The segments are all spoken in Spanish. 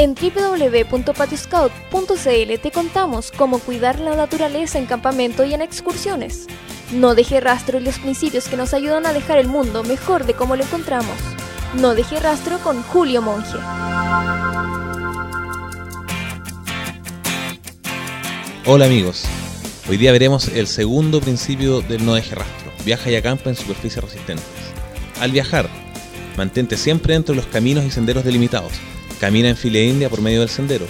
En www.patioscout.cl te contamos cómo cuidar la naturaleza en campamento y en excursiones. No deje rastro y los principios que nos ayudan a dejar el mundo mejor de cómo lo encontramos. No deje rastro con Julio Monge. Hola amigos, hoy día veremos el segundo principio del no deje rastro. Viaja y acampa en superficies resistentes. Al viajar, mantente siempre dentro de los caminos y senderos delimitados Camina en fila india por medio del sendero.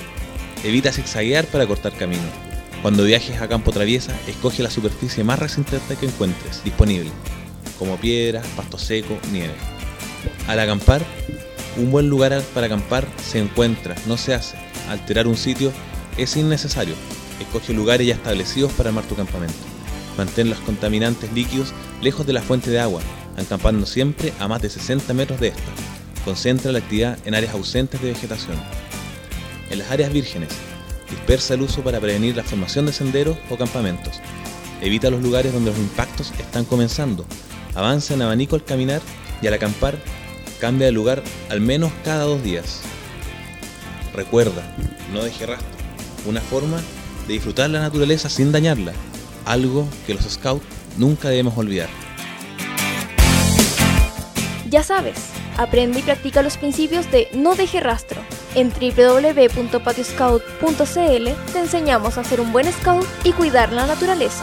Evita zigzaguear para cortar camino. Cuando viajes a campo traviesa, escoge la superficie más resistente que encuentres disponible, como piedras, pasto seco, nieve. Al acampar, un buen lugar para acampar se encuentra, no se hace. Alterar un sitio es innecesario. Escoge lugares ya establecidos para armar tu campamento. Mantén los contaminantes líquidos lejos de la fuente de agua, acampando siempre a más de 60 metros de esta. Concentra la actividad en áreas ausentes de vegetación. En las áreas vírgenes, dispersa el uso para prevenir la formación de senderos o campamentos. Evita los lugares donde los impactos están comenzando. Avanza en abanico al caminar y al acampar, cambia de lugar al menos cada dos días. Recuerda, no deje rastro. Una forma de disfrutar la naturaleza sin dañarla. Algo que los scouts nunca debemos olvidar. Ya sabes, Aprende y practica los principios de no deje rastro. En www.patioscout.cl te enseñamos a ser un buen scout y cuidar la naturaleza.